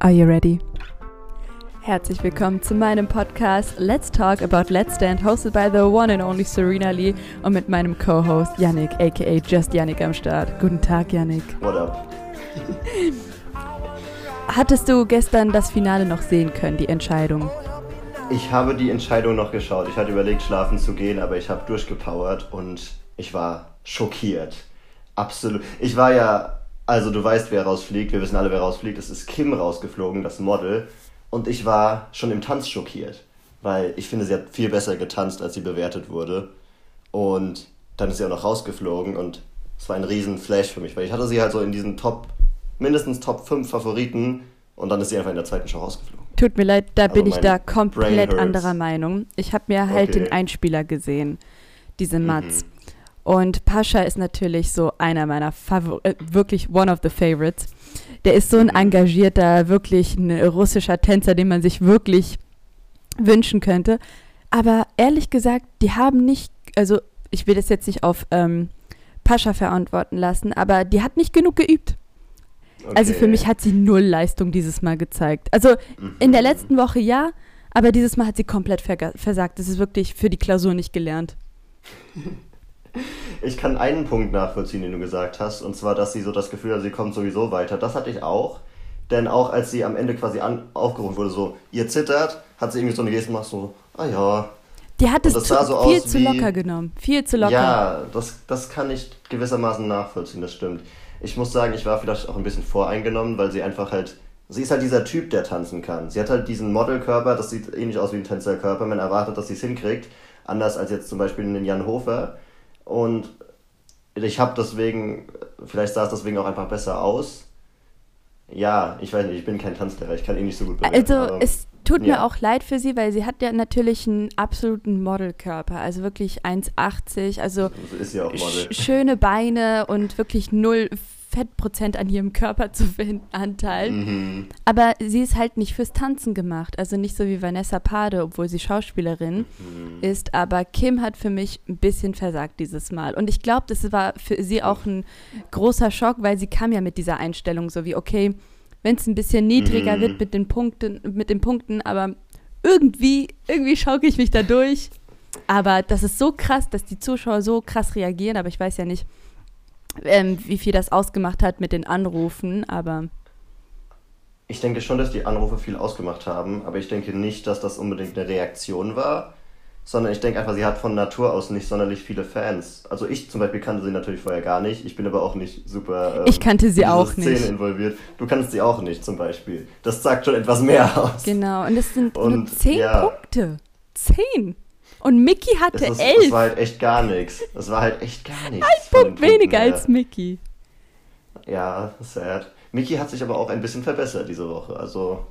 Are you ready? Herzlich willkommen zu meinem Podcast Let's Talk About Let's Stand, hosted by the one and only Serena Lee und mit meinem Co-Host Yannick, aka Just Yannick am Start. Guten Tag, Yannick. What up? Hattest du gestern das Finale noch sehen können, die Entscheidung? Ich habe die Entscheidung noch geschaut. Ich hatte überlegt, schlafen zu gehen, aber ich habe durchgepowert und ich war schockiert. Absolut. Ich war ja also du weißt, wer rausfliegt, wir wissen alle, wer rausfliegt. Es ist Kim rausgeflogen, das Model. Und ich war schon im Tanz schockiert, weil ich finde, sie hat viel besser getanzt, als sie bewertet wurde. Und dann ist sie auch noch rausgeflogen und es war ein riesen Flash für mich, weil ich hatte sie halt so in diesen Top, mindestens Top 5 Favoriten und dann ist sie einfach in der zweiten Show rausgeflogen. Tut mir leid, da also bin ich da komplett anderer Meinung. Ich habe mir halt okay. den Einspieler gesehen, diese Mats. Mhm. Und Pascha ist natürlich so einer meiner Favor äh, wirklich one of the favorites. Der ist so ein engagierter, wirklich ein russischer Tänzer, den man sich wirklich wünschen könnte. Aber ehrlich gesagt, die haben nicht, also ich will das jetzt nicht auf ähm, Pascha verantworten lassen, aber die hat nicht genug geübt. Okay. Also für mich hat sie null Leistung dieses Mal gezeigt. Also mhm. in der letzten Woche ja, aber dieses Mal hat sie komplett versagt. Das ist wirklich für die Klausur nicht gelernt. Ich kann einen Punkt nachvollziehen, den du gesagt hast, und zwar, dass sie so das Gefühl hat, sie kommt sowieso weiter. Das hatte ich auch. Denn auch als sie am Ende quasi an, aufgerufen wurde, so, ihr zittert, hat sie irgendwie so eine Geste gemacht, so, ah ja. Die hat es zu, so viel zu wie, locker genommen. Viel zu locker. Ja, das, das kann ich gewissermaßen nachvollziehen, das stimmt. Ich muss sagen, ich war vielleicht auch ein bisschen voreingenommen, weil sie einfach halt, sie ist halt dieser Typ, der tanzen kann. Sie hat halt diesen Modelkörper, das sieht ähnlich aus wie ein Tänzerkörper. Man erwartet, dass sie es hinkriegt. Anders als jetzt zum Beispiel den Jan Hofer und ich habe deswegen, vielleicht sah es deswegen auch einfach besser aus. Ja, ich weiß nicht, ich bin kein Tanzlehrer, ich kann eh nicht so gut bewerten, Also es tut ja. mir auch leid für sie, weil sie hat ja natürlich einen absoluten Modelkörper, also wirklich 1,80, also ist ja auch Model. schöne Beine und wirklich null Fettprozent an ihrem Körper zu finden, Anteil. Mhm. Aber sie ist halt nicht fürs Tanzen gemacht. Also nicht so wie Vanessa Pade, obwohl sie Schauspielerin mhm. ist. Aber Kim hat für mich ein bisschen versagt dieses Mal. Und ich glaube, das war für sie auch ein großer Schock, weil sie kam ja mit dieser Einstellung so wie, okay, wenn es ein bisschen niedriger mhm. wird mit den Punkten, mit den Punkten, aber irgendwie, irgendwie schauke ich mich da durch. Aber das ist so krass, dass die Zuschauer so krass reagieren, aber ich weiß ja nicht, ähm, wie viel das ausgemacht hat mit den Anrufen, aber. Ich denke schon, dass die Anrufe viel ausgemacht haben, aber ich denke nicht, dass das unbedingt eine Reaktion war, sondern ich denke einfach, sie hat von Natur aus nicht sonderlich viele Fans. Also ich zum Beispiel kannte sie natürlich vorher gar nicht, ich bin aber auch nicht super. Ähm, ich kannte sie auch Szene nicht. involviert. Du kannst sie auch nicht zum Beispiel. Das sagt schon etwas mehr aus. Genau, und es sind und, nur zehn ja. Punkte. Zehn. Und Mickey hatte das ist, elf. Das war halt echt gar nichts. Das war halt echt gar nichts. Ein Punkt weniger als Mickey. Ja, sad. Mickey hat sich aber auch ein bisschen verbessert diese Woche. Also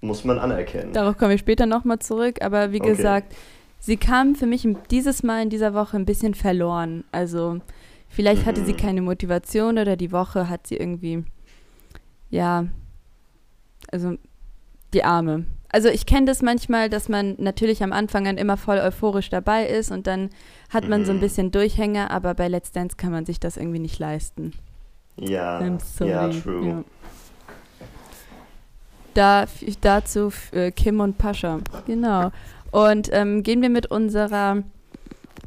muss man anerkennen. Darauf kommen wir später nochmal zurück. Aber wie okay. gesagt, sie kam für mich dieses Mal in dieser Woche ein bisschen verloren. Also vielleicht hatte mhm. sie keine Motivation oder die Woche hat sie irgendwie, ja, also die Arme also ich kenne das manchmal, dass man natürlich am Anfang dann immer voll euphorisch dabei ist und dann hat man so ein mhm. bisschen Durchhänger, aber bei Let's Dance kann man sich das irgendwie nicht leisten. Ja, ja, true. Ja. Da, dazu äh, Kim und Pascha, genau. Und ähm, gehen wir mit unserer,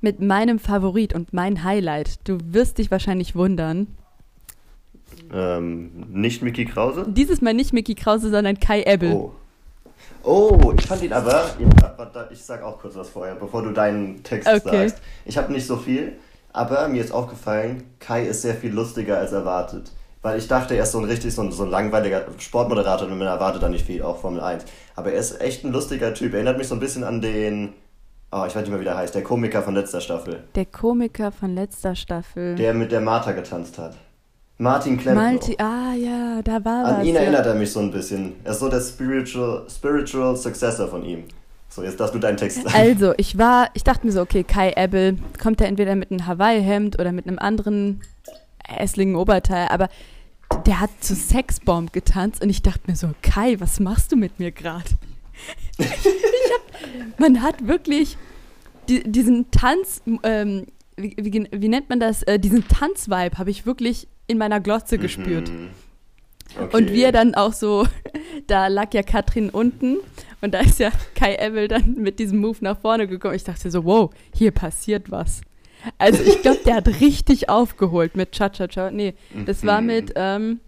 mit meinem Favorit und mein Highlight. Du wirst dich wahrscheinlich wundern. Ähm, nicht Mickey Krause? Dieses Mal nicht Mickey Krause, sondern Kai Ebbel. Oh. Oh, ich fand ihn aber, ich sag auch kurz was vorher, bevor du deinen Text okay. sagst. Ich habe nicht so viel, aber mir ist aufgefallen, Kai ist sehr viel lustiger als erwartet. Weil ich dachte, er ist so ein richtig so ein, so ein langweiliger Sportmoderator und man erwartet da nicht viel, auch Formel 1. Aber er ist echt ein lustiger Typ. Erinnert mich so ein bisschen an den, oh, ich weiß nicht mehr, wie der heißt, der Komiker von letzter Staffel. Der Komiker von letzter Staffel. Der mit der Martha getanzt hat. Martin Klempner. Martin, ah ja, da war An was, ihn ja. erinnert er mich so ein bisschen. Er ist so der spiritual, spiritual Successor von ihm. So, jetzt darfst du deinen Text sagen. Also, ich war, ich dachte mir so, okay, Kai Ebel kommt ja entweder mit einem Hawaii-Hemd oder mit einem anderen hässlichen Oberteil, aber der hat zu Sexbomb getanzt und ich dachte mir so, Kai, was machst du mit mir gerade? man hat wirklich die, diesen Tanz, ähm, wie, wie, wie, nennt man das, äh, diesen Tanzvibe habe ich wirklich in meiner Glotze gespürt. Mhm. Okay. Und wie er dann auch so da lag ja Katrin unten und da ist ja Kai Ebel dann mit diesem Move nach vorne gekommen. Ich dachte so, wow, hier passiert was. Also ich glaube, der hat richtig aufgeholt mit Cha-Cha-Cha. Nee, das war mhm. mit, ähm,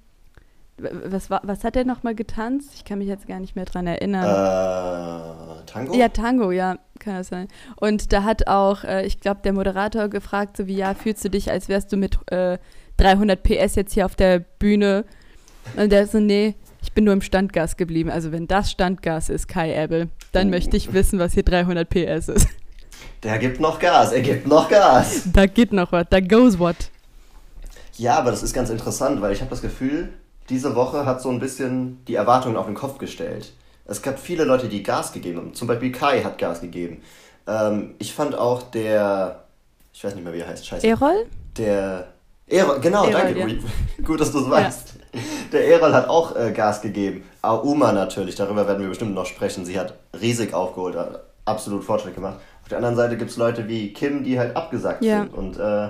was, war, was hat er nochmal getanzt? Ich kann mich jetzt gar nicht mehr dran erinnern. Äh, Tango? Ja, Tango, ja, kann das sein. Und da hat auch, äh, ich glaube, der Moderator gefragt, so wie, ja, fühlst du dich, als wärst du mit äh, 300 PS jetzt hier auf der Bühne? Und der so, nee, ich bin nur im Standgas geblieben. Also wenn das Standgas ist, Kai Ebel, dann oh. möchte ich wissen, was hier 300 PS ist. Der gibt noch Gas, er gibt noch Gas. Da geht noch was, da goes what. Ja, aber das ist ganz interessant, weil ich habe das Gefühl, diese Woche hat so ein bisschen die Erwartungen auf den Kopf gestellt. Es gab viele Leute, die Gas gegeben haben. Zum Beispiel Kai hat Gas gegeben. Ähm, ich fand auch der, ich weiß nicht mehr, wie er heißt, scheiße. Erol? Der, Erol, genau, Erol, danke. Ja. Gut, dass du es weißt. Ja. Der Erol hat auch äh, Gas gegeben. Auma natürlich, darüber werden wir bestimmt noch sprechen. Sie hat riesig aufgeholt, hat absolut Fortschritt gemacht. Auf der anderen Seite gibt es Leute wie Kim, die halt abgesagt ja. sind. Und äh,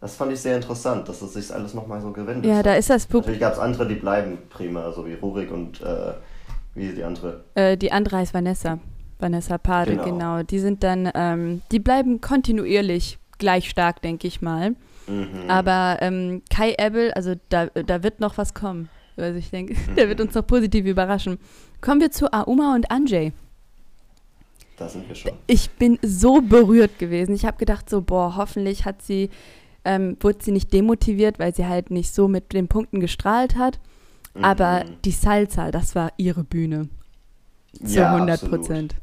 das fand ich sehr interessant, dass es sich alles nochmal so gewendet Ja, da ist das Publikum. Natürlich gab es andere, die bleiben prima, so wie Rurik und äh, wie die andere? Äh, die andere heißt Vanessa. Vanessa Pade, genau. genau. Die sind dann, ähm, die bleiben kontinuierlich gleich stark, denke ich mal. Mhm. Aber ähm, Kai Ebel, also da, da wird noch was kommen. Also ich denke, mhm. der wird uns noch positiv überraschen. Kommen wir zu Auma und Anjay. Da sind wir schon. Ich bin so berührt gewesen. Ich habe gedacht, so, boah, hoffentlich hat sie, ähm, wurde sie nicht demotiviert, weil sie halt nicht so mit den Punkten gestrahlt hat. Mhm. Aber die Salsa, das war ihre Bühne. Zu ja, 100 Prozent.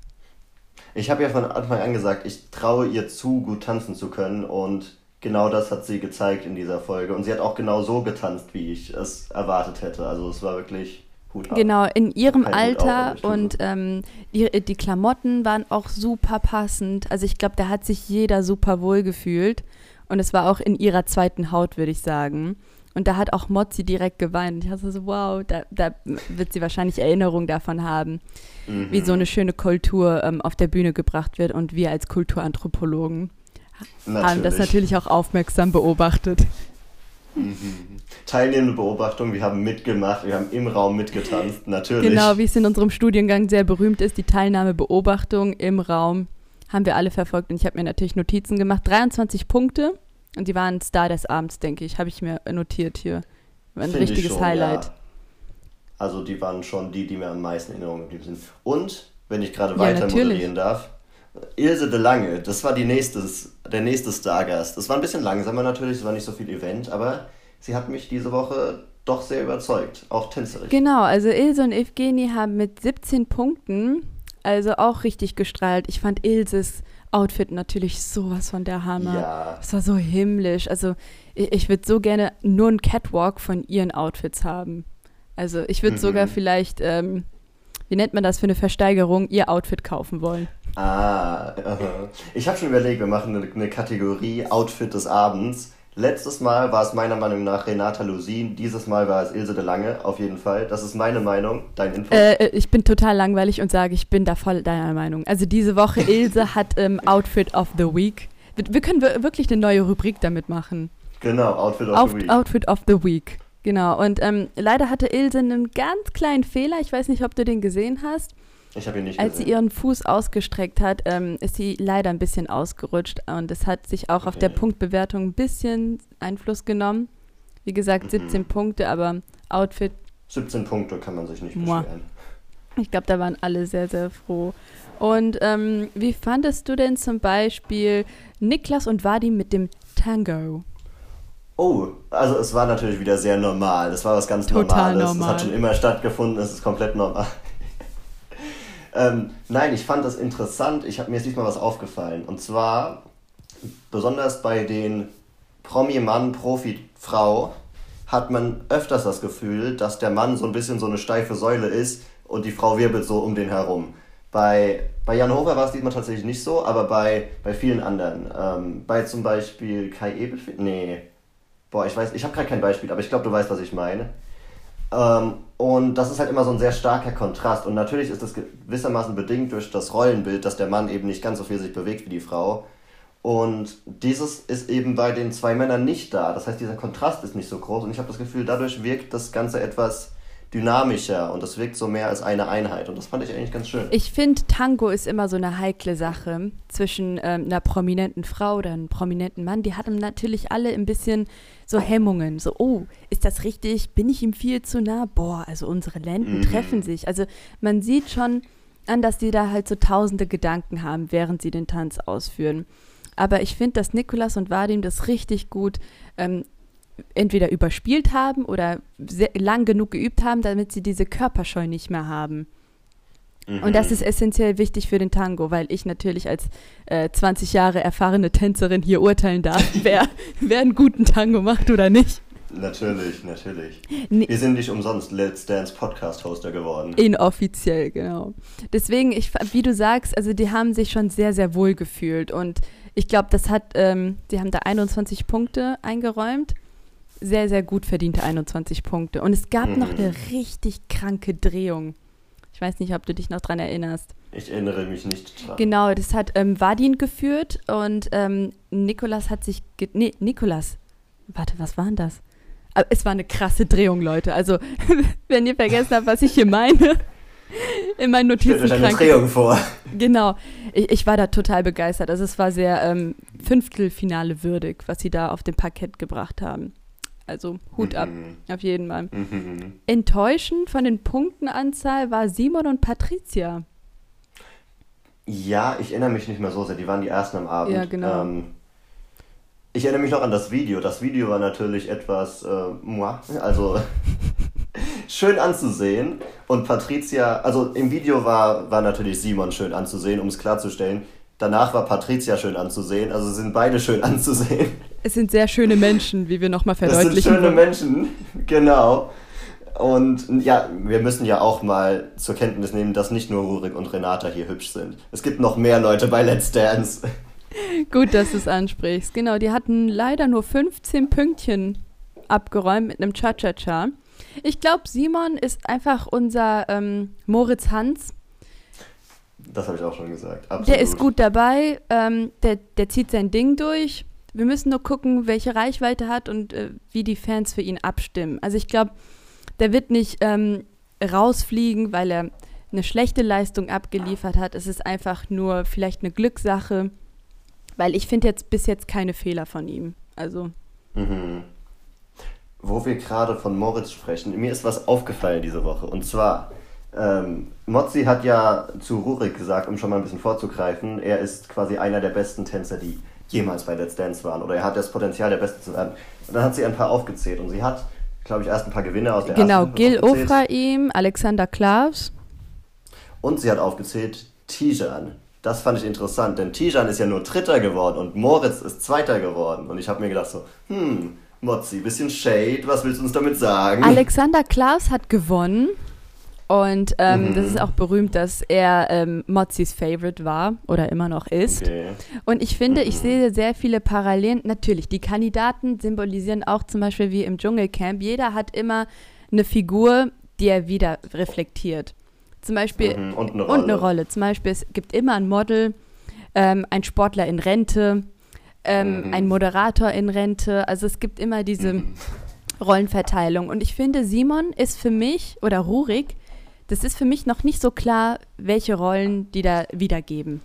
Ich habe ja von Anfang an gesagt, ich traue ihr zu, gut tanzen zu können. Und genau das hat sie gezeigt in dieser Folge. Und sie hat auch genau so getanzt, wie ich es erwartet hätte. Also es war wirklich Genau, in ihrem Alter und ähm, die, die, Klamotten waren auch super passend. Also ich glaube, da hat sich jeder super wohl gefühlt. Und es war auch in ihrer zweiten Haut, würde ich sagen. Und da hat auch Mozzi direkt geweint. Ich dachte so, wow, da, da wird sie wahrscheinlich Erinnerung davon haben, mhm. wie so eine schöne Kultur ähm, auf der Bühne gebracht wird. Und wir als Kulturanthropologen natürlich. haben das natürlich auch aufmerksam beobachtet. Mhm. Teilnehmende Beobachtung, wir haben mitgemacht, wir haben im Raum mitgetanzt, natürlich. Genau, wie es in unserem Studiengang sehr berühmt ist, die Teilnahmebeobachtung im Raum haben wir alle verfolgt und ich habe mir natürlich Notizen gemacht. 23 Punkte und die waren Star des Abends, denke ich, habe ich mir notiert hier. Ein Find richtiges schon, Highlight. Ja. Also die waren schon die, die mir am meisten in Erinnerung geblieben sind. Und, wenn ich gerade weiter ja, moderieren darf, Ilse de Lange, das war die nächstes, der nächste Stargast. Das war ein bisschen langsamer natürlich, es war nicht so viel Event, aber sie hat mich diese Woche doch sehr überzeugt, auch tänzerisch. Genau, also Ilse und Evgeni haben mit 17 Punkten also auch richtig gestrahlt. Ich fand Ilses Outfit natürlich sowas von der Hammer. Ja. Es war so himmlisch. Also ich, ich würde so gerne nur einen Catwalk von ihren Outfits haben. Also ich würde mhm. sogar vielleicht, ähm, wie nennt man das für eine Versteigerung, ihr Outfit kaufen wollen. Ah, ich habe schon überlegt, wir machen eine, eine Kategorie Outfit des Abends Letztes Mal war es meiner Meinung nach Renata Lusin, dieses Mal war es Ilse de Lange, auf jeden Fall. Das ist meine Meinung, dein Info. Äh, äh, ich bin total langweilig und sage, ich bin da voll deiner Meinung. Also diese Woche, Ilse hat ähm, Outfit of the Week. Wir, wir, können wirklich eine neue Rubrik damit machen. Genau, Outfit of Out, the Week. Outfit of the Week, genau. Und ähm, leider hatte Ilse einen ganz kleinen Fehler, ich weiß nicht, ob du den gesehen hast. Ich habe ihn nicht Als gesehen. sie ihren Fuß ausgestreckt hat, ähm, ist sie leider ein bisschen ausgerutscht und es hat sich auch okay. auf der Punktbewertung ein bisschen Einfluss genommen. Wie gesagt, 17 mhm. Punkte, aber Outfit. 17 Punkte kann man sich nicht beschweren. Ich glaube, da waren alle sehr, sehr froh. Und ähm, wie fandest du denn zum Beispiel Niklas und Vadim mit dem Tango? Oh, also es war natürlich wieder sehr normal. Das war was ganz Total Normales. Normal. Es hat schon immer stattgefunden, es ist komplett normal. Ähm, nein, ich fand das interessant. Ich habe mir jetzt diesmal was aufgefallen. Und zwar, besonders bei den Promi-Mann, Profi-Frau, hat man öfters das Gefühl, dass der Mann so ein bisschen so eine steife Säule ist und die Frau wirbelt so um den herum. Bei, bei Jan Hofer war es diesmal tatsächlich nicht so, aber bei, bei vielen anderen. Ähm, bei zum Beispiel Kai Ebel, nee, boah, ich weiß, ich habe gerade kein Beispiel, aber ich glaube, du weißt, was ich meine. Ähm, und das ist halt immer so ein sehr starker Kontrast. Und natürlich ist das gewissermaßen bedingt durch das Rollenbild, dass der Mann eben nicht ganz so viel sich bewegt wie die Frau. Und dieses ist eben bei den zwei Männern nicht da. Das heißt, dieser Kontrast ist nicht so groß. Und ich habe das Gefühl, dadurch wirkt das Ganze etwas dynamischer und das wirkt so mehr als eine Einheit und das fand ich eigentlich ganz schön. Ich finde, Tango ist immer so eine heikle Sache zwischen ähm, einer prominenten Frau oder einem prominenten Mann. Die hatten natürlich alle ein bisschen so Hemmungen. So, oh, ist das richtig? Bin ich ihm viel zu nah? Boah, also unsere Lenden mhm. treffen sich. Also man sieht schon an, dass die da halt so tausende Gedanken haben, während sie den Tanz ausführen. Aber ich finde, dass Nikolas und Vadim das richtig gut ähm, entweder überspielt haben oder lang genug geübt haben, damit sie diese Körperscheu nicht mehr haben. Mhm. Und das ist essentiell wichtig für den Tango, weil ich natürlich als äh, 20 Jahre erfahrene Tänzerin hier urteilen darf, wer, wer einen guten Tango macht oder nicht. Natürlich, natürlich. Nee. Wir sind nicht umsonst Let's Dance Podcast-Hoster geworden. Inoffiziell, genau. Deswegen, ich, wie du sagst, also die haben sich schon sehr, sehr wohl gefühlt. Und ich glaube, das hat, ähm, die haben da 21 Punkte eingeräumt sehr, sehr gut verdiente 21 Punkte. Und es gab mhm. noch eine richtig kranke Drehung. Ich weiß nicht, ob du dich noch dran erinnerst. Ich erinnere mich nicht dran. Genau, das hat ähm, Vadin geführt und ähm, Nikolas hat sich. Nee, Nikolas. Warte, was war denn das? Aber es war eine krasse Drehung, Leute. Also, wenn ihr vergessen habt, was ich hier meine, in meinen Notizen. Stellt euch eine Drehung vor. Genau. Ich, ich, war da total begeistert. Also, es war sehr ähm, Fünftelfinale würdig, was sie da auf dem Parkett gebracht haben. Also Hut ab, mhm. auf jeden Fall. Mhm. Enttäuschend von den Punktenanzahl war Simon und Patricia. Ja, ich erinnere mich nicht mehr so sehr. Die waren die ersten am Abend. Ja, genau. Ähm, ich erinnere mich noch an das Video. Das Video war natürlich etwas, äh, moi, also schön anzusehen. Und Patricia, also im Video war, war natürlich Simon schön anzusehen, um es klarzustellen. Danach war Patricia schön anzusehen, also sind beide schön anzusehen. Es sind sehr schöne Menschen, wie wir nochmal verdeutlichen. Es sind schöne Menschen, genau. Und ja, wir müssen ja auch mal zur Kenntnis nehmen, dass nicht nur Rurik und Renata hier hübsch sind. Es gibt noch mehr Leute bei Let's Dance. Gut, dass du es ansprichst. Genau, die hatten leider nur 15 Pünktchen abgeräumt mit einem Cha-Cha-Cha. Ich glaube, Simon ist einfach unser ähm, Moritz Hans das habe ich auch schon gesagt. Absolut. Der ist gut dabei, ähm, der, der zieht sein Ding durch. Wir müssen nur gucken, welche Reichweite hat und äh, wie die Fans für ihn abstimmen. Also ich glaube, der wird nicht ähm, rausfliegen, weil er eine schlechte Leistung abgeliefert hat. Es ist einfach nur vielleicht eine Glückssache, weil ich finde jetzt bis jetzt keine Fehler von ihm. Also. Mhm. Wo wir gerade von Moritz sprechen, mir ist was aufgefallen diese Woche. Und zwar, ähm, Mozzi hat ja zu Rurik gesagt, um schon mal ein bisschen vorzugreifen, er ist quasi einer der besten Tänzer, die jemals bei Let's Dance waren. Oder er hat das Potenzial, der Beste zu werden. Und dann hat sie ein paar aufgezählt. Und sie hat, glaube ich, erst ein paar Gewinner aus der genau, Genau, Gil Ofraim, Alexander Klaus. Und sie hat aufgezählt Tijan. Das fand ich interessant, denn Tijan ist ja nur Dritter geworden und Moritz ist Zweiter geworden. Und ich habe mir gedacht so, hm, Mozzi, bisschen Shade, was willst du uns damit sagen? Alexander Klaus hat gewonnen. Und ähm, mhm. das ist auch berühmt, dass er ähm, Mozzis Favorite war oder immer noch ist. Okay. Und ich finde, mhm. ich sehe sehr viele Parallelen. Natürlich, die Kandidaten symbolisieren auch zum Beispiel wie im Dschungelcamp. Jeder hat immer eine Figur, die er wieder reflektiert. Zum Beispiel mhm. und, eine und, eine Rolle. Zum Beispiel, es gibt immer ein Model, ähm, ein Sportler in Rente, ähm, mhm. ein Moderator in Rente. Also es gibt immer diese mhm. Rollenverteilung. Und ich finde, Simon ist für mich, oder Rurik, das ist für mich noch nicht so klar, welche Rollen die da wiedergeben.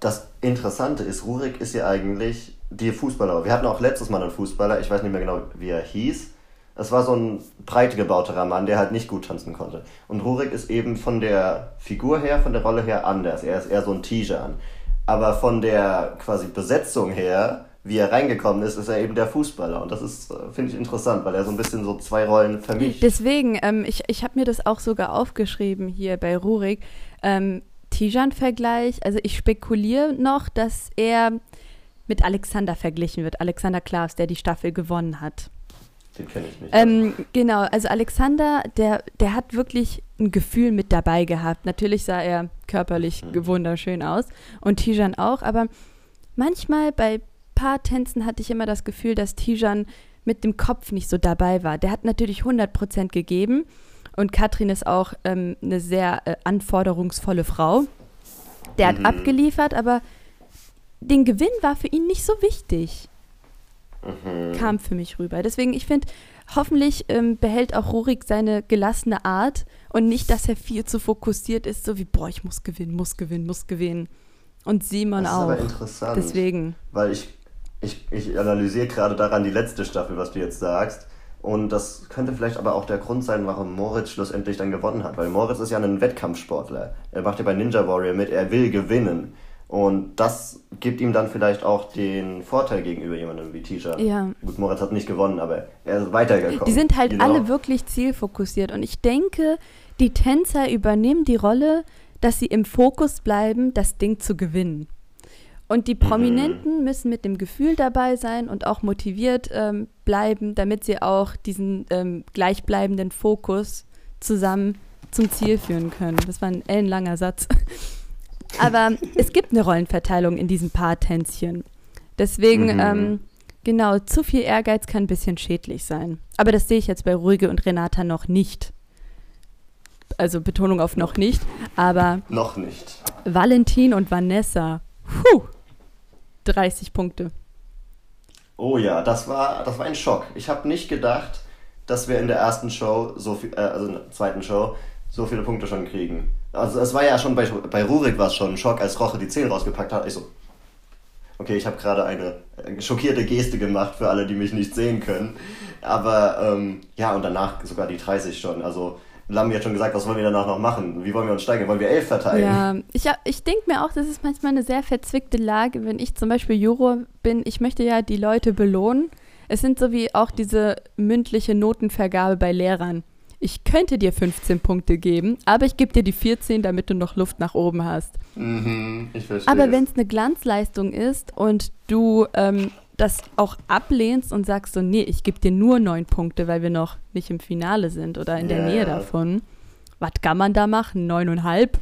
Das Interessante ist, Rurik ist ja eigentlich die Fußballer. Wir hatten auch letztes Mal einen Fußballer, ich weiß nicht mehr genau, wie er hieß. Es war so ein breit gebauterer Mann, der halt nicht gut tanzen konnte. Und Rurik ist eben von der Figur her, von der Rolle her anders. Er ist eher so ein Tijan. Aber von der quasi Besetzung her wie er reingekommen ist, ist er eben der Fußballer. Und das ist, äh, finde ich, interessant, weil er so ein bisschen so zwei Rollen vermischt. Deswegen, ähm, ich, ich habe mir das auch sogar aufgeschrieben hier bei Rurik. Ähm, Tijan-Vergleich, also ich spekuliere noch, dass er mit Alexander verglichen wird. Alexander Klaas, der die Staffel gewonnen hat. Den kenne ich nicht. Ähm, genau, also Alexander, der, der hat wirklich ein Gefühl mit dabei gehabt. Natürlich sah er körperlich mhm. wunderschön aus und Tijan auch, aber manchmal bei paar Tänzen hatte ich immer das Gefühl, dass Tijan mit dem Kopf nicht so dabei war. Der hat natürlich 100% gegeben und Katrin ist auch ähm, eine sehr äh, anforderungsvolle Frau. Der mhm. hat abgeliefert, aber den Gewinn war für ihn nicht so wichtig. Mhm. Kam für mich rüber. Deswegen, ich finde, hoffentlich ähm, behält auch Rurik seine gelassene Art und nicht, dass er viel zu fokussiert ist, so wie, boah, ich muss gewinnen, muss gewinnen, muss gewinnen. Und Simon das ist auch. aber interessant. Deswegen. Weil ich, ich, ich analysiere gerade daran die letzte Staffel, was du jetzt sagst. Und das könnte vielleicht aber auch der Grund sein, warum Moritz schlussendlich dann gewonnen hat. Weil Moritz ist ja ein Wettkampfsportler. Er macht ja bei Ninja Warrior mit, er will gewinnen. Und das gibt ihm dann vielleicht auch den Vorteil gegenüber jemandem wie Tisha. Ja. Gut, Moritz hat nicht gewonnen, aber er ist weitergekommen. Die sind halt Genau. alle wirklich zielfokussiert. Und ich denke, die Tänzer übernehmen die Rolle, dass sie im Fokus bleiben, das Ding zu gewinnen. Und die Prominenten müssen mit dem Gefühl dabei sein und auch motiviert ähm, bleiben, damit sie auch diesen ähm, gleichbleibenden Fokus zusammen zum Ziel führen können. Das war ein ellenlanger Satz. Aber es gibt eine Rollenverteilung in diesem Paartänzchen. Deswegen, Mhm. ähm, genau, zu viel Ehrgeiz kann ein bisschen schädlich sein. Aber das sehe ich jetzt bei Ruhige und Renata noch nicht. Also Betonung auf noch nicht. Aber Noch nicht. Valentin und Vanessa, puh, 30 Punkte. Oh ja, das war, das war ein Schock. Ich habe nicht gedacht, dass wir in der ersten Show, so viel, äh, also in der zweiten Show, so viele Punkte schon kriegen. Also es war ja schon bei, bei Rurik war es schon ein Schock, als Roche die 10 rausgepackt hat. Ich so, okay, ich habe gerade eine äh, schockierte Geste gemacht für alle, die mich nicht sehen können. Aber ähm, ja, und danach sogar die 30 schon. Also Lambi hat schon gesagt, was wollen wir danach noch machen? Wie wollen wir uns steigern? Wollen wir 11 verteilen? Ja, ich, ich denke mir auch, das ist manchmal eine sehr verzwickte Lage, wenn ich zum Beispiel Juror bin. Ich möchte ja die Leute belohnen. Es sind so wie auch diese mündliche Notenvergabe bei Lehrern. Ich könnte dir 15 Punkte geben, aber ich gebe dir die 14, damit du noch Luft nach oben hast. Mhm, ich verstehe. Aber wenn es eine Glanzleistung ist und du ähm, das auch ablehnst und sagst so, nee, ich gebe dir nur neun Punkte, weil wir noch nicht im Finale sind oder in der Ja, Nähe ja. davon, was kann man da machen? Neuneinhalb?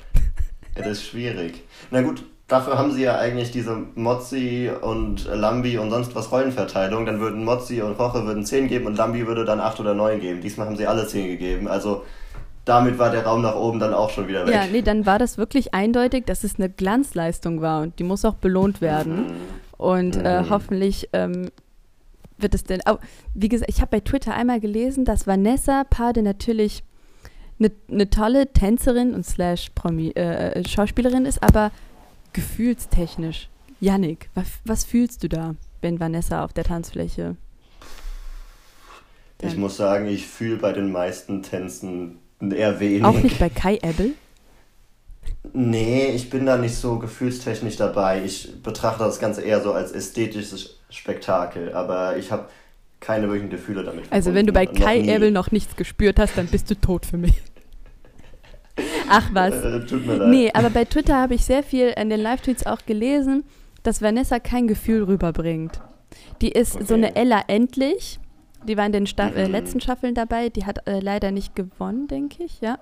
Ja, das ist schwierig. Na gut, dafür haben sie ja eigentlich diese Mozzi und Lambi und sonst was Rollenverteilung. Dann würden Mozzi und Roche würden 10 geben und Lambi würde dann 8 oder 9 geben. Diesmal haben sie alle 10 gegeben. Also damit war der Raum nach oben dann auch schon wieder weg. Ja, nee, dann war das wirklich eindeutig, dass es eine Glanzleistung war und die muss auch belohnt werden. Und äh, Mhm. hoffentlich ähm, wird es denn. Oh, wie gesagt, ich habe bei Twitter einmal gelesen, dass Vanessa Pade natürlich eine ne tolle Tänzerin und slash Promi, äh, äh, Schauspielerin ist, aber gefühlstechnisch. Yannick, was, was fühlst du da, wenn Vanessa auf der Tanzfläche? Ich muss sagen, ich fühle bei den meisten Tänzen eher wenig. Auch nicht bei Kai Ebel? Nee, ich bin da nicht so gefühlstechnisch dabei. Ich betrachte das Ganze eher so als ästhetisches Spektakel, aber ich habe keine wirklichen Gefühle damit. Also wenn du bei verbunden. Kai. Ebel noch nichts gespürt hast, dann bist du tot für mich. Ach was. Äh, tut mir leid. Nee, aber bei Twitter habe ich sehr viel in den Live-Tweets auch gelesen, dass Vanessa kein Gefühl rüberbringt. Die ist so Okay. eine Ella Endlich. Die war in den Sta äh, Mhm. letzten Staffeln dabei. Die hat äh, leider nicht gewonnen, denke ich, ja.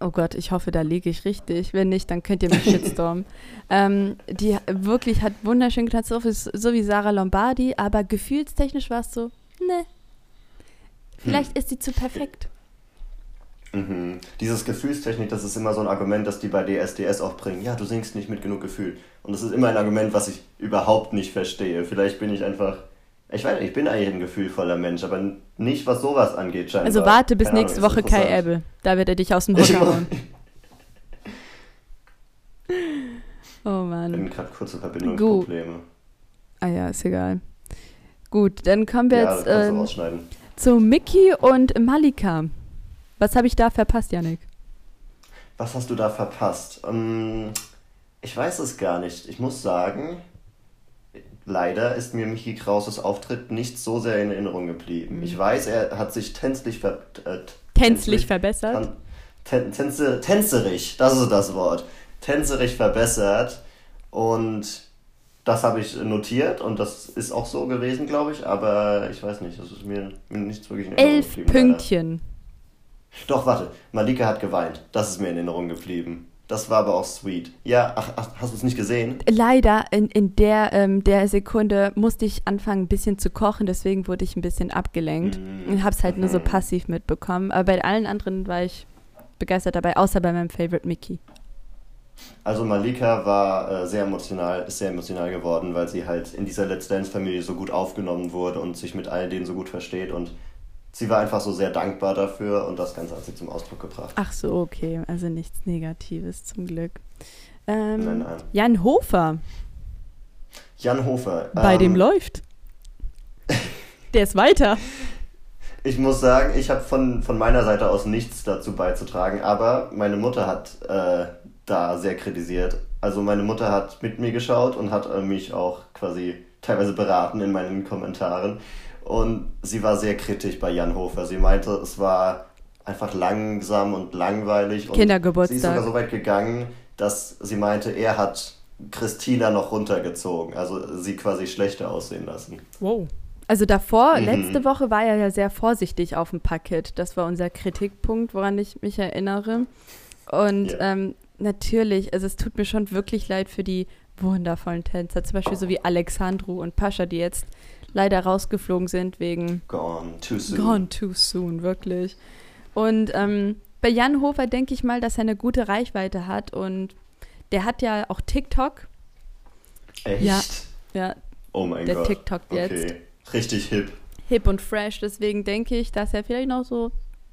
Oh Gott, ich hoffe, da liege ich richtig. Wenn nicht, dann könnt ihr mich shitstormen. ähm, die wirklich hat wunderschön getanzt, so, so wie Sarah Lombardi, aber gefühlstechnisch war es so, ne. Vielleicht ist sie zu perfekt. Mhm. Dieses Gefühlstechnik, das ist immer so ein Argument, das die bei DSDS auch bringen. Ja, du singst nicht mit genug Gefühl. Und das ist immer ein Argument, was ich überhaupt nicht verstehe. Vielleicht bin ich einfach. Ich weiß nicht, ich bin eigentlich ein gefühlvoller Mensch, aber nicht, was sowas angeht, scheinbar. Also warte bis Keine nächste Ahnung, Woche Kai. Ebel. Da wird er dich aus dem Hocker hauen. Oh Ich Mann. bin gerade kurze Verbindungsprobleme. Ah ja, ist egal. Gut, dann kommen wir Ja, jetzt rausschneiden. zu Mickey und Malika. Was habe ich da verpasst, Janik? Was hast du da verpasst? Ähm, ich weiß es gar nicht. Ich muss sagen, leider ist mir Michi Krauses Auftritt nicht so sehr in Erinnerung geblieben. Ich weiß, er hat sich tänzlich ver äh, Tänzlich verbessert. Tan tänze tänzerig, das ist das Wort. Tänzerig verbessert und das habe ich notiert und das ist auch so gewesen, glaube ich, aber ich weiß nicht, das ist mir, mir nichts wirklich in Erinnerung Elf geblieben. leider. Pünktchen. Doch, warte. Malika hat geweint. Das ist mir in Erinnerung geblieben. Das war aber auch sweet. Ja, ach, ach hast du es nicht gesehen? Leider in, in der, ähm, der Sekunde musste ich anfangen, ein bisschen zu kochen, deswegen wurde ich ein bisschen abgelenkt Mm, und habe es halt nur so mhm. passiv mitbekommen. Aber bei allen anderen war ich begeistert dabei, außer bei meinem Favorite Mickey. Also Malika war äh, sehr emotional, ist sehr emotional geworden, weil sie halt in dieser Let's Dance Familie so gut aufgenommen wurde und sich mit all denen so gut versteht und sie war einfach so sehr dankbar dafür und das Ganze hat sie zum Ausdruck gebracht. Ach so, okay, also nichts Negatives zum Glück. Ähm, nein, nein. Jan Hofer. Jan Hofer. Bei ähm, dem läuft. Der ist weiter. Ich muss sagen, ich habe von, von meiner Seite aus nichts dazu beizutragen, aber meine Mutter hat äh, da sehr kritisiert. Also meine Mutter hat mit mir geschaut und hat äh, mich auch quasi teilweise beraten in meinen Kommentaren. Und sie war sehr kritisch bei Jan Hofer. Sie meinte, es war einfach langsam und langweilig. Und Kindergeburtstag. Sie ist sogar so weit gegangen, dass sie meinte, er hat Christina noch runtergezogen. Also sie quasi schlechter aussehen lassen. Wow. Also davor, mhm. letzte Woche war er ja sehr vorsichtig auf dem Parkett. Das war unser Kritikpunkt, woran ich mich erinnere. Und yeah. ähm, natürlich, also es tut mir schon wirklich leid für die wundervollen Tänzer, zum Beispiel so wie Alexandru und Pascha, die jetzt leider rausgeflogen sind wegen Gone Too Soon. Gone Too Soon, wirklich. Und ähm, bei Jan Hofer denke ich mal, dass er eine gute Reichweite hat und der hat ja auch TikTok. Echt? Ja, ja oh mein der Gott. Der TikTok okay. jetzt. Richtig hip. Hip und fresh, deswegen denke ich, dass er vielleicht noch so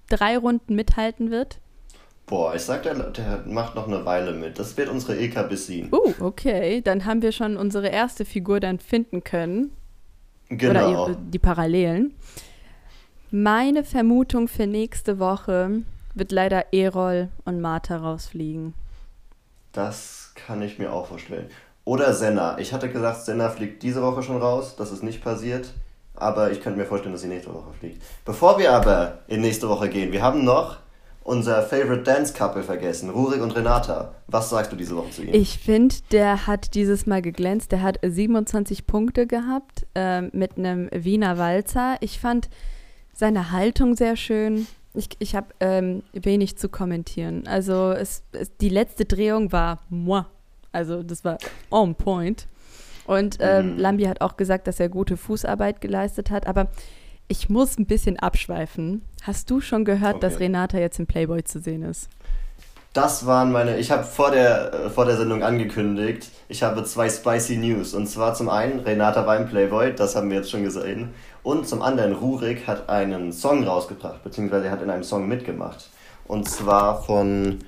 drei Runden mithalten wird. Boah, ich sag, der, der macht noch eine Weile mit. Das wird unsere Ilka Bessin. Uh, okay. Dann haben wir schon unsere erste Figur dann finden können. Genau. Oder die Parallelen. Meine Vermutung für nächste Woche wird leider Erol und Martha rausfliegen. Das kann ich mir auch vorstellen. Oder Senna. Ich hatte gesagt, Senna fliegt diese Woche schon raus. Das ist nicht passiert. Aber ich könnte mir vorstellen, dass sie nächste Woche fliegt. Bevor wir aber in nächste Woche gehen, wir haben noch unser Favorite Dance Couple vergessen, Rurik und Renata. Was sagst du diese Woche zu ihm? Ich finde, der hat dieses Mal geglänzt. Der hat 27 Punkte gehabt äh, mit einem Wiener Walzer. Ich fand seine Haltung sehr schön. Ich, ich habe ähm, wenig zu kommentieren. Also es, es, die letzte Drehung war moi. Also das war on point. Und ähm, mhm. Lambi hat auch gesagt, dass er gute Fußarbeit geleistet hat. Aber ich muss ein bisschen abschweifen. Hast du schon gehört, okay. dass Renata jetzt im Playboy zu sehen ist? Das waren meine. Ich habe vor der, äh, vor der Sendung angekündigt, ich habe zwei spicy News. Und zwar zum einen, Renata war im Playboy, das haben wir jetzt schon gesehen. Und zum anderen, Rurik hat einen Song rausgebracht, beziehungsweise er hat in einem Song mitgemacht. Und zwar von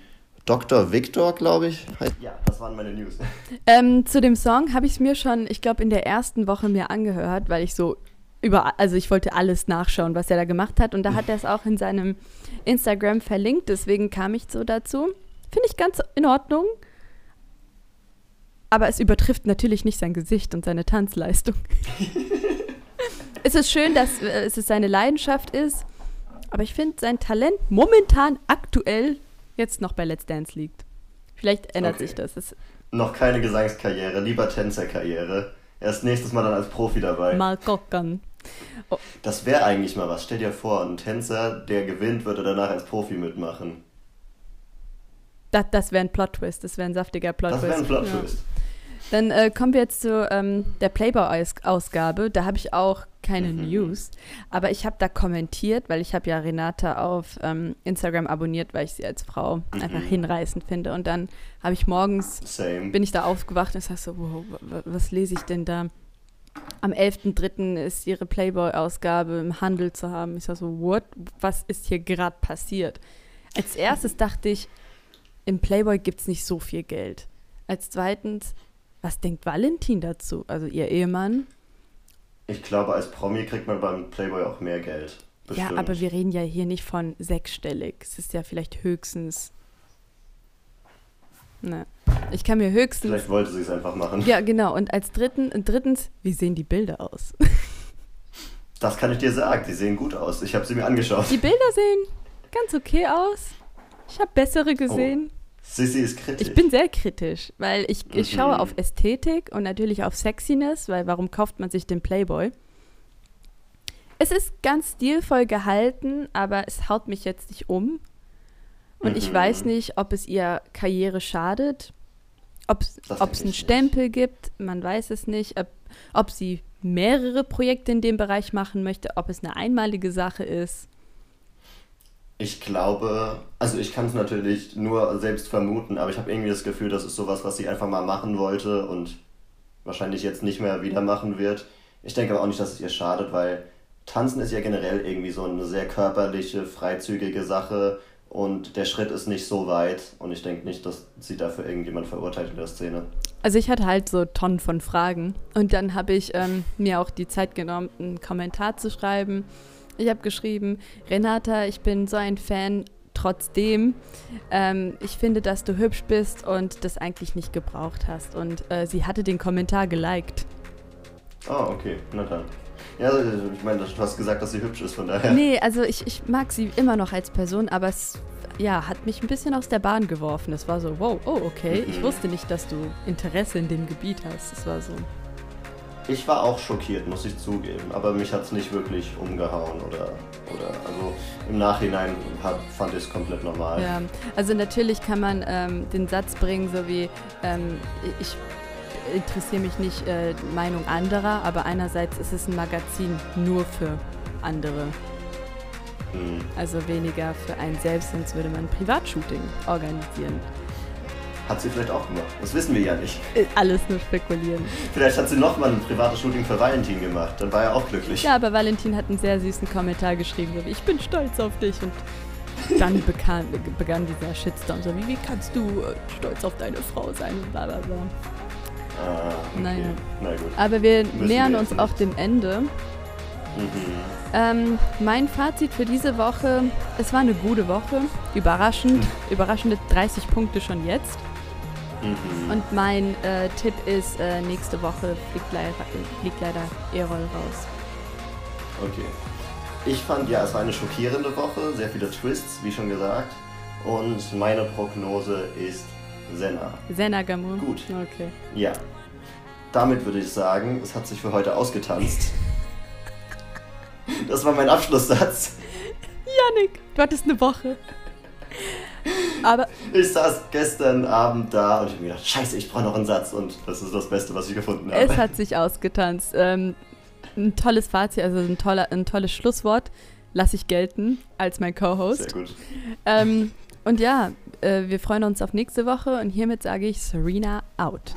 Dr. Victor, glaube ich. Ja, das waren meine News. Ähm, zu dem Song habe ich es mir schon, ich glaube, in der ersten Woche mir angehört, weil ich so über, also ich wollte alles nachschauen, was er da gemacht hat. Und da hat er es auch in seinem Instagram verlinkt. Deswegen kam ich so dazu. Finde ich ganz in Ordnung. Aber es übertrifft natürlich nicht sein Gesicht und seine Tanzleistung. es ist schön, dass äh, es seine Leidenschaft ist. Aber ich finde sein Talent momentan aktuell jetzt noch bei Let's Dance liegt. Vielleicht ändert okay. sich das. Es noch keine Gesangskarriere, lieber Tänzerkarriere. Erst nächstes Mal dann als Profi dabei. Mal gucken. Oh. Das wäre eigentlich mal was. Stell dir vor, ein Tänzer, der gewinnt, würde danach als Profi mitmachen. Das, das wäre ein Plot-Twist. Das wäre ein saftiger Plot-Twist. Das wäre ein Plot-Twist. Ja. Dann äh, kommen wir jetzt zu ähm, der Playboy-Ausgabe. Da habe ich auch keine mhm. News, aber ich habe da kommentiert, weil ich habe ja Renata auf ähm, Instagram abonniert, weil ich sie als Frau mhm. einfach hinreißend finde. Und dann habe ich morgens, Same. bin ich da aufgewacht und ich sage so, wow, was lese ich denn da? Am 11.3. ist ihre Playboy-Ausgabe im Handel zu haben. Ich sage so, what? Was ist hier gerade passiert? Als erstes dachte ich, im Playboy gibt es nicht so viel Geld. Als zweitens, was denkt Valentin dazu? Also ihr Ehemann? Ich glaube, als Promi kriegt man beim Playboy auch mehr Geld. Bestimmt. Ja, aber wir reden ja hier nicht von sechsstellig. Es ist ja vielleicht höchstens. Ne. Ich kann mir höchstens. Vielleicht wollte sie es einfach machen. Ja, genau. Und als dritten, drittens, wie sehen die Bilder aus? das kann ich dir sagen. Die sehen gut aus. Ich habe sie mir angeschaut. Die Bilder sehen ganz okay aus. Ich habe bessere gesehen. Oh. Sissy ist kritisch. Ich bin sehr kritisch, weil ich, ich mhm. schaue auf Ästhetik und natürlich auf Sexiness, weil warum kauft man sich den Playboy? Es ist ganz stilvoll gehalten, aber es haut mich jetzt nicht um. Und mhm. ich weiß nicht, ob es ihr Karriere schadet, ob es einen Stempel nicht. gibt, man weiß es nicht, ob, ob sie mehrere Projekte in dem Bereich machen möchte, ob es eine einmalige Sache ist. Ich glaube, also ich kann es natürlich nur selbst vermuten, aber ich habe irgendwie das Gefühl, das ist sowas, was sie einfach mal machen wollte und wahrscheinlich jetzt nicht mehr wieder machen wird. Ich denke aber auch nicht, dass es ihr schadet, weil Tanzen ist ja generell irgendwie so eine sehr körperliche, freizügige Sache und der Schritt ist nicht so weit und ich denke nicht, dass sie dafür irgendjemand verurteilt in der Szene. Also ich hatte halt so Tonnen von Fragen und dann habe ich ähm, mir auch die Zeit genommen, einen Kommentar zu schreiben. Ich habe geschrieben, Renata, ich bin so ein Fan trotzdem. Ähm, ich finde, dass du hübsch bist und das eigentlich nicht gebraucht hast. Und äh, sie hatte den Kommentar geliked. Oh, okay, na dann. Ja, ich meine, du hast gesagt, dass sie hübsch ist, von daher. Nee, also ich, ich mag sie immer noch als Person, aber es ja, hat mich ein bisschen aus der Bahn geworfen. Es war so, wow, oh, okay. Mhm. Ich wusste nicht, dass du Interesse in dem Gebiet hast. Es war so. Ich war auch schockiert, muss ich zugeben, aber mich hat es nicht wirklich umgehauen oder, oder also im Nachhinein hat, fand ich es komplett normal. Ja, also natürlich kann man ähm, den Satz bringen, so wie ähm, ich interessiere mich nicht äh, Meinung anderer, aber einerseits ist es ein Magazin nur für andere. Mhm. Also weniger für einen selbst, sonst würde man ein Privatshooting organisieren. Hat sie vielleicht auch gemacht. Das wissen wir ja nicht. Äh, alles nur spekulieren. Vielleicht hat sie nochmal ein privates Shooting für Valentin gemacht. Dann war er auch glücklich. Ja, aber Valentin hat einen sehr süßen Kommentar geschrieben. So wie, ich bin stolz auf dich. Und dann begann, begann dieser Shitstorm. So wie, wie kannst du äh, stolz auf deine Frau sein? Bla, bla, bla. Ah, okay. Naja. Na gut. Aber wir Müssen nähern wir uns auch dem Ende. Mhm. Ähm, mein Fazit für diese Woche, es war eine gute Woche. Überraschend. Mhm. Überraschende 30 Punkte schon jetzt. Mhm. Und mein äh, Tipp ist, äh, nächste Woche fliegt leider, fliegt leider Erol raus. Okay. Ich fand ja, es war eine schockierende Woche, sehr viele Twists, wie schon gesagt. Und meine Prognose ist Senna. Senna Gamur. Gut. Okay. Ja. Damit würde ich sagen, es hat sich für heute ausgetanzt. das war mein Abschlusssatz. Janik, du hattest eine Woche. Aber ich saß gestern Abend da und ich habe mir gedacht, scheiße, ich brauche noch einen Satz und das ist das Beste, was ich gefunden habe. Es hat sich ausgetanzt. Ähm, ein tolles Fazit, also ein, toller, ein tolles Schlusswort lasse ich gelten als mein Co-Host. Sehr gut. Ähm, und ja, äh, wir freuen uns auf nächste Woche und hiermit sage ich Serena out.